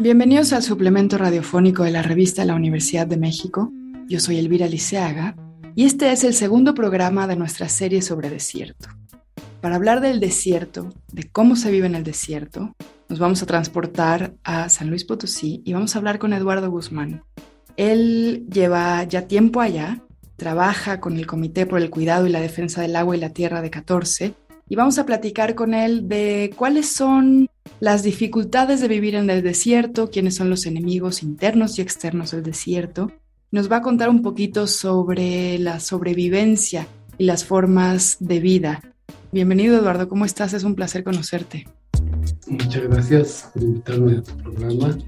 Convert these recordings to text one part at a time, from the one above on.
Bienvenidos al suplemento radiofónico de la revista la Universidad de México. Yo soy Elvira Liceaga y este es el segundo programa de nuestra serie sobre desierto. Para hablar del desierto, de cómo se vive en el desierto, nos vamos a transportar a San Luis Potosí y vamos a hablar con Eduardo Guzmán. Él lleva ya tiempo allá, trabaja con el Comité por el Cuidado y la Defensa del Agua y la Tierra de 14 y vamos a platicar con él de cuáles son las dificultades de vivir en el desierto, quiénes son los enemigos internos y externos del desierto. Nos va a contar un poquito sobre la sobrevivencia y las formas de vida. Bienvenido Eduardo, ¿cómo estás? Es un placer conocerte. Muchas gracias por invitarme a tu programa.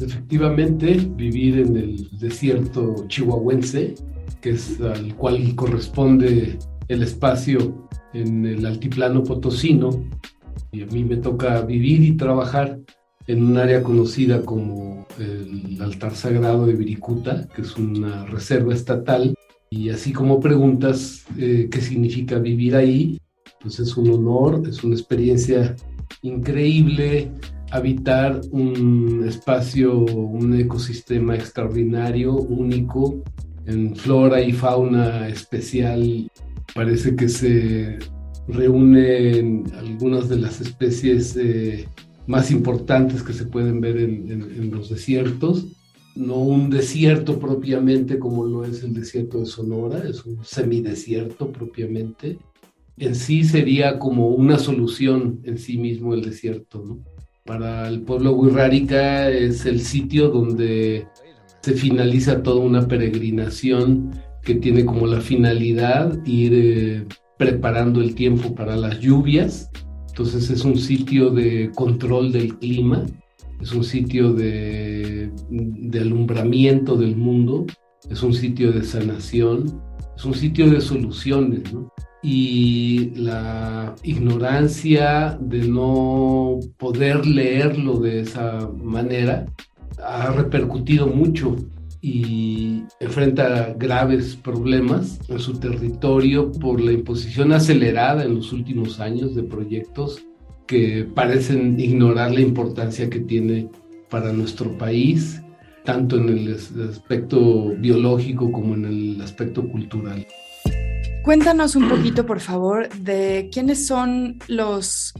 Efectivamente, vivir en el desierto chihuahuense, que es al cual corresponde el espacio en el altiplano potosino, y a mí me toca vivir y trabajar en un área conocida como el altar sagrado de Viricuta, que es una reserva estatal. Y así como preguntas eh, qué significa vivir ahí, pues es un honor, es una experiencia increíble habitar un espacio, un ecosistema extraordinario, único, en flora y fauna especial. Parece que se reúnen algunas de las especies eh, más importantes que se pueden ver en, los desiertos. No un desierto propiamente como lo es el desierto de Sonora, es un semidesierto propiamente. En sí sería como una solución en sí mismo el desierto. Para el pueblo Huirrárica es el sitio donde se finaliza toda una peregrinación que tiene como la finalidad ir eh, preparando el tiempo para las lluvias. Entonces es un sitio de control del clima, es un sitio de, alumbramiento del mundo, es un sitio de sanación, es un sitio de soluciones. Y la ignorancia de no poder leerlo de esa manera ha repercutido mucho y enfrenta graves problemas en su territorio por la imposición acelerada en los últimos años de proyectos que parecen ignorar la importancia que tiene para nuestro país, tanto en el aspecto biológico como en el aspecto cultural. Cuéntanos un poquito, por favor, de quiénes son los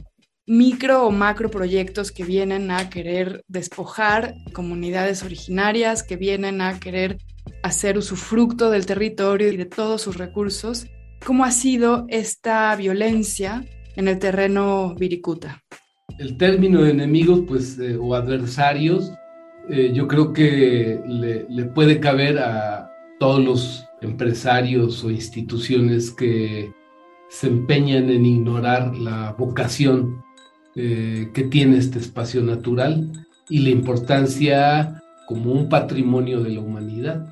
micro o macro proyectos que vienen a querer despojar comunidades originarias, que vienen a querer hacer usufructo del territorio y de todos sus recursos. ¿Cómo ha sido esta violencia en el terreno viricuta? El término de enemigos pues, eh, o adversarios eh, yo creo que le, le puede caber a todos los empresarios o instituciones que se empeñan en ignorar la vocación eh, que tiene este espacio natural y la importancia como un patrimonio de la humanidad.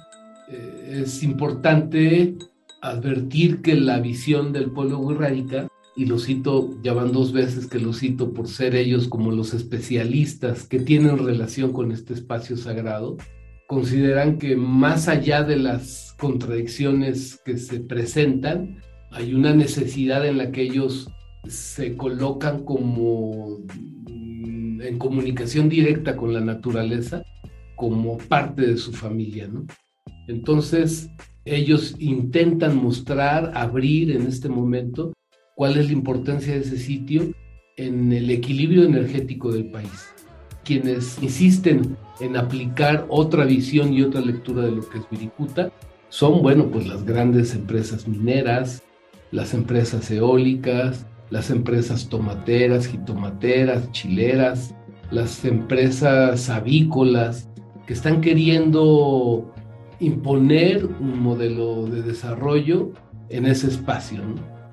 Eh, es importante advertir que la visión del pueblo wixárika, y lo cito, ya van dos veces que lo cito por ser ellos como los especialistas que tienen relación con este espacio sagrado, consideran que más allá de las contradicciones que se presentan, hay una necesidad en la que ellos se colocan como mm, en comunicación directa con la naturaleza como parte de su familia, ¿no? Entonces, ellos intentan mostrar, abrir en este momento cuál es la importancia de ese sitio en el equilibrio energético del país. Quienes insisten en aplicar otra visión y otra lectura de lo que es Viricuta son, bueno, pues las grandes empresas mineras, las empresas eólicas, las empresas tomateras, jitomateras, chileras, las empresas avícolas que están queriendo imponer un modelo de desarrollo en ese espacio,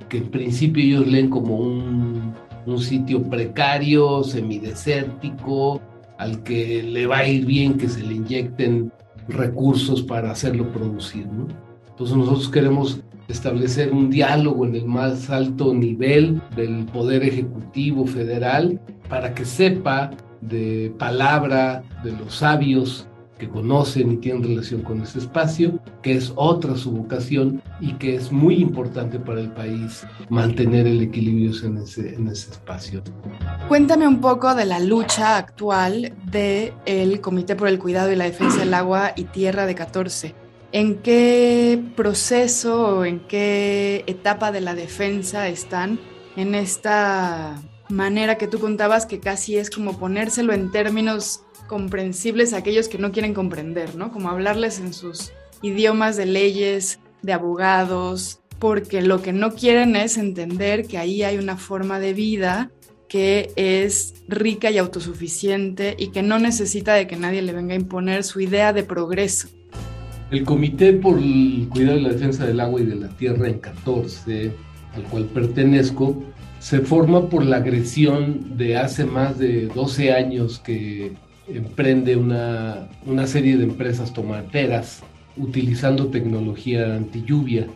que en principio ellos leen como un, un sitio precario, semidesértico, al que le va a ir bien que se le inyecten recursos para hacerlo producir. ¿no? Entonces nosotros queremos establecer un diálogo en el más alto nivel del Poder Ejecutivo Federal para que sepa de palabra de los sabios que conocen y tienen relación con ese espacio, que es otra su vocación y que es muy importante para el país mantener el equilibrio en ese, en ese espacio. Cuéntame un poco de la lucha actual del el Comité por el Cuidado y la Defensa del Agua y Tierra de 14. ¿En qué proceso o en qué etapa de la defensa están en esta manera que tú contabas que casi es como ponérselo en términos comprensibles a aquellos que no quieren comprender, ¿no? Como hablarles en sus idiomas de leyes, de abogados, porque lo que no quieren es entender que ahí hay una forma de vida que es rica y autosuficiente y que no necesita de que nadie le venga a imponer su idea de progreso. El Comité por el Cuidado y la Defensa del Agua y de la Tierra en 14, al cual pertenezco, se forma por la agresión de hace más de 12 años que emprende una, una serie de empresas tomateras utilizando tecnología anti lluvia,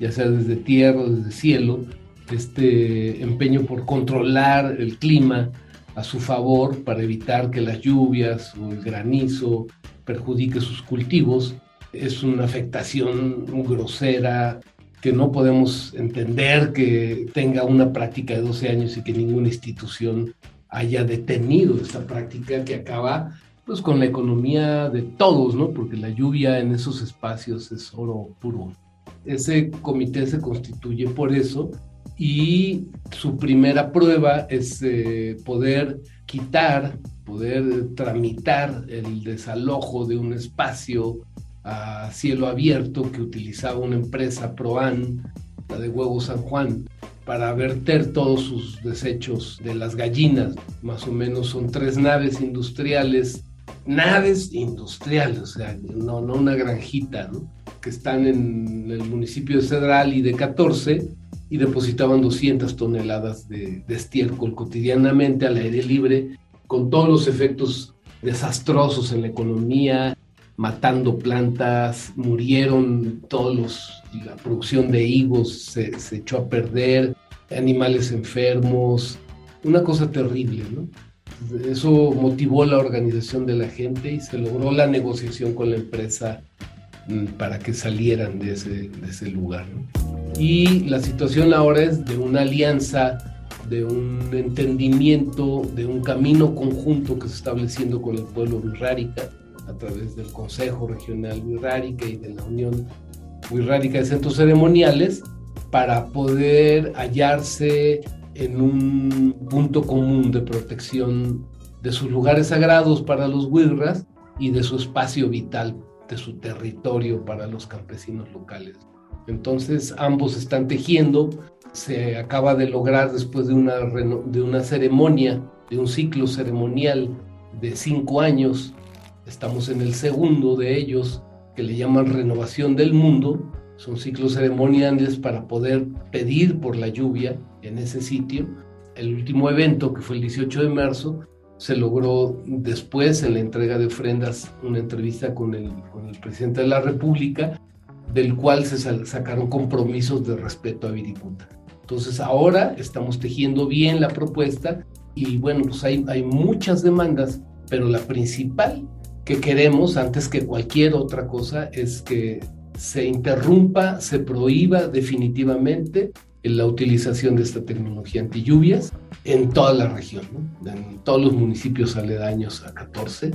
ya sea desde tierra o desde cielo, este empeño por controlar el clima a su favor para evitar que las lluvias o el granizo perjudique sus cultivos. Es una afectación grosera que no podemos entender que tenga una práctica de 12 años y que ninguna institución haya detenido esta práctica que acaba pues con la economía de todos, ¿no? Porque la lluvia en esos espacios es oro puro. Ese comité se constituye por eso y su primera prueba es eh, poder quitar, poder tramitar el desalojo de un espacio a cielo abierto que utilizaba una empresa Proan, la de Huevo San Juan, para verter todos sus desechos de las gallinas. Más o menos son tres naves industriales, naves industriales, o sea, no, no una granjita, ¿no? que están en el municipio de Cedral y de 14 y depositaban 200 toneladas de, de estiércol cotidianamente al aire libre, con todos los efectos desastrosos en la economía, matando plantas, murieron todos los, la producción de higos se, echó a perder, animales enfermos, una cosa terrible, ¿no? Eso motivó la organización de la gente y se logró la negociación con la empresa mm, para que salieran de ese, lugar. Y la situación ahora es de una alianza, de un entendimiento, de un camino conjunto que se está estableciendo con el pueblo Rárica a través del Consejo Regional Wixárika y de la Unión Wixárika de Centros Ceremoniales para poder hallarse en un punto común de protección de sus lugares sagrados para los Wirras y de su espacio vital, de su territorio para los campesinos locales. Entonces ambos están tejiendo, se acaba de lograr después de una, de una ceremonia, de un ciclo ceremonial de cinco años Estamos en el segundo de ellos, que le llaman renovación del mundo. Son ciclos ceremoniales para poder pedir por la lluvia en ese sitio. El último evento, que fue el 18 de marzo, se logró después en la entrega de ofrendas una entrevista con el, con el presidente de la República, del cual se sacaron compromisos de respeto a Viricuta. Entonces ahora estamos tejiendo bien la propuesta y bueno, pues hay, hay muchas demandas, pero la principal que queremos antes que cualquier otra cosa es que se interrumpa, se prohíba definitivamente la utilización de esta tecnología anti lluvias en toda la región, en todos los municipios aledaños a 14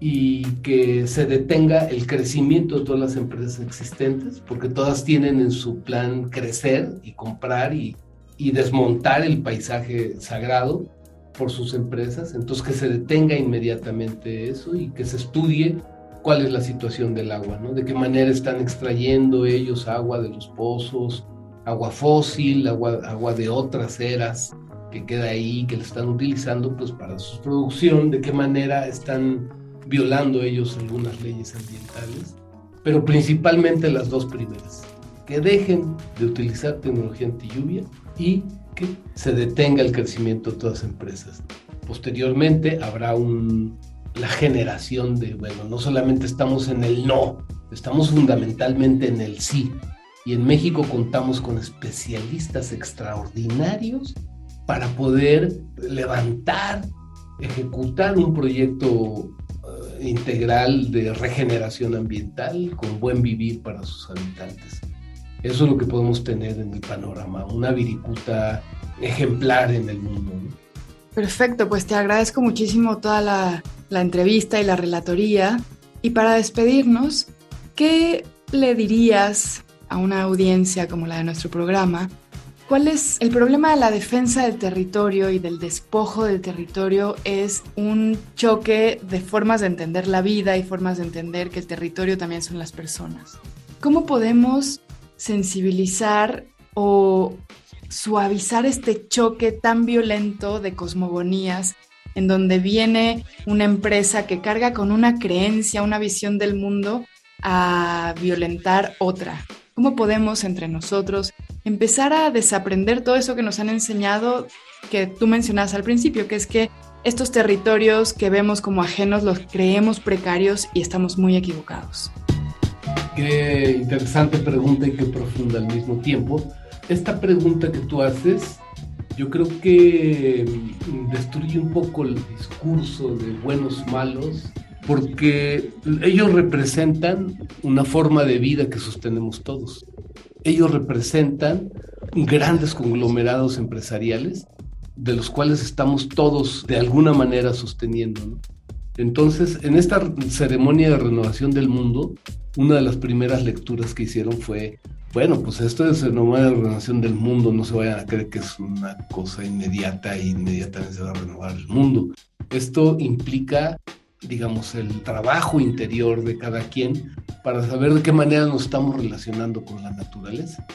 y que se detenga el crecimiento de todas las empresas existentes, porque todas tienen en su plan crecer y comprar y, y desmontar el paisaje sagrado por sus empresas, entonces que se detenga inmediatamente eso y que se estudie cuál es la situación del agua, ¿no? De qué manera están extrayendo ellos agua de los pozos, agua fósil, agua, agua de otras eras que queda ahí, que la están utilizando pues para su producción, de qué manera están violando ellos algunas leyes ambientales, pero principalmente las dos primeras, que dejen de utilizar tecnología anti lluvia y se detenga el crecimiento de todas las empresas. Posteriormente habrá un, generación de, bueno, no solamente estamos en el no, estamos fundamentalmente en el sí. Y en México contamos con especialistas extraordinarios para poder levantar, ejecutar un proyecto eh, integral de regeneración ambiental con buen vivir para sus habitantes. Eso es lo que podemos tener en el panorama, una viricuta ejemplar en el mundo. Perfecto, pues te agradezco muchísimo toda la, la entrevista y la relatoría. Y para despedirnos, ¿qué le dirías a una audiencia como la de nuestro programa? ¿Cuál es el problema de la defensa del territorio y del despojo del territorio? Es un choque de formas de entender la vida y formas de entender que el territorio también son las personas. ¿Cómo podemos sensibilizar o suavizar este choque tan violento de cosmogonías en donde viene una empresa que carga con una creencia, una visión del mundo a violentar otra. ¿Cómo podemos entre nosotros empezar a desaprender todo eso que nos han enseñado que tú mencionabas al principio, que es que estos territorios que vemos como ajenos los creemos precarios y estamos muy equivocados? Qué interesante pregunta y qué profunda al mismo tiempo esta pregunta que tú haces, yo creo que mm, destruye un poco el discurso de buenos malos, porque ellos representan una forma de vida que sostenemos todos. Ellos representan grandes conglomerados empresariales de los cuales estamos todos de alguna manera sosteniendo. Entonces, en esta ceremonia de renovación del mundo, una de las primeras lecturas que hicieron fue bueno, pues esto es una nueva renovación del mundo, no se vayan a creer que es una cosa inmediata e inmediatamente se va a renovar el mundo. Esto implica, digamos, el trabajo interior de cada quien para saber de qué manera nos estamos relacionando con la naturaleza.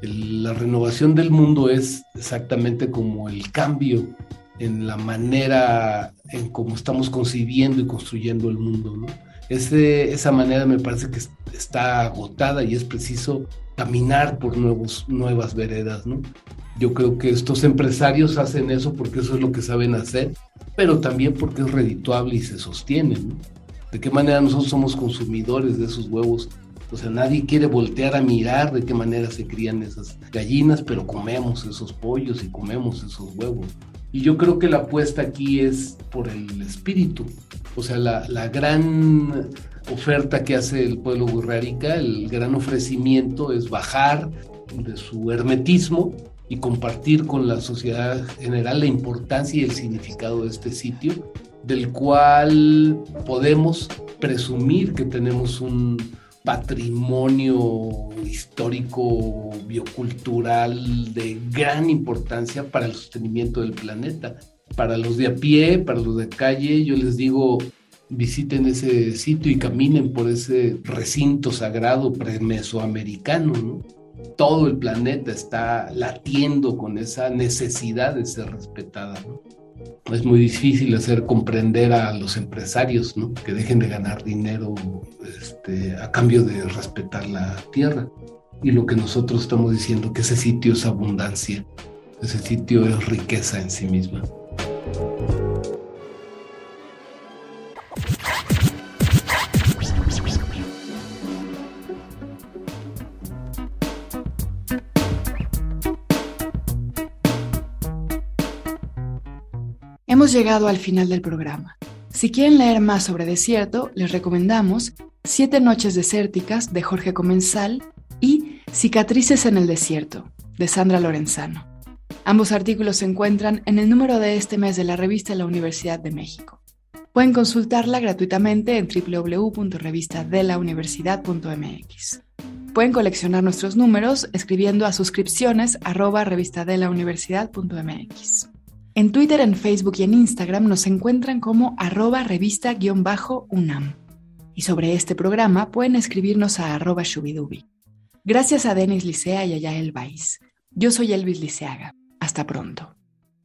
la renovación del mundo es exactamente como el cambio en la manera en cómo estamos concibiendo y construyendo el mundo, ¿no? esa manera me parece que está agotada y es preciso caminar por nuevos, nuevas veredas, ¿no? Yo creo que estos empresarios hacen eso porque eso es lo que saben hacer, pero también porque es redituable y se sostiene, ¿no? ¿De qué manera nosotros somos consumidores de esos huevos? O sea, nadie quiere voltear a mirar de qué manera se crían esas gallinas, pero comemos esos pollos y comemos esos huevos. Y yo creo que la apuesta aquí es por el espíritu. O sea, la, la gran oferta que hace el pueblo guerrerica, el gran ofrecimiento es bajar de su hermetismo y compartir con la sociedad general la importancia y el significado de este sitio, del cual podemos presumir que tenemos un patrimonio histórico, biocultural de gran importancia para el sostenimiento del planeta. Para los de a pie, para los de calle, yo les digo, visiten ese sitio y caminen por ese recinto sagrado premesoamericano, ¿no? Todo el planeta está latiendo con esa necesidad de ser respetada, Es muy difícil hacer comprender a los empresarios, ¿no? Que dejen de ganar dinero este, a cambio de respetar la tierra. Y lo que nosotros estamos diciendo, que ese sitio es abundancia, ese sitio es riqueza en sí misma. Hemos llegado al final del programa. Si quieren leer más sobre desierto, les recomendamos Siete noches desérticas de Jorge Comensal y Cicatrices en el desierto de Sandra Lorenzano. Ambos artículos se encuentran en el número de este mes de la revista La Universidad de México. Pueden consultarla gratuitamente en www.revistadelauniversidad.mx. Pueden coleccionar nuestros números escribiendo a suscripciones arroba. En Twitter, en Facebook y en Instagram nos encuentran como arroba revista-unam. Y sobre este programa pueden escribirnos a arroba shubidubi. Gracias a Denis Licea y a Yael. Yo soy Elvis Liceaga. Hasta pronto.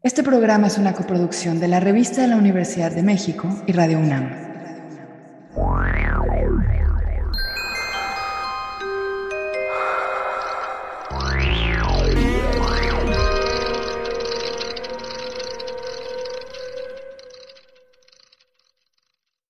Este programa es una coproducción de la Revista de la Universidad de México y Radio UNAM.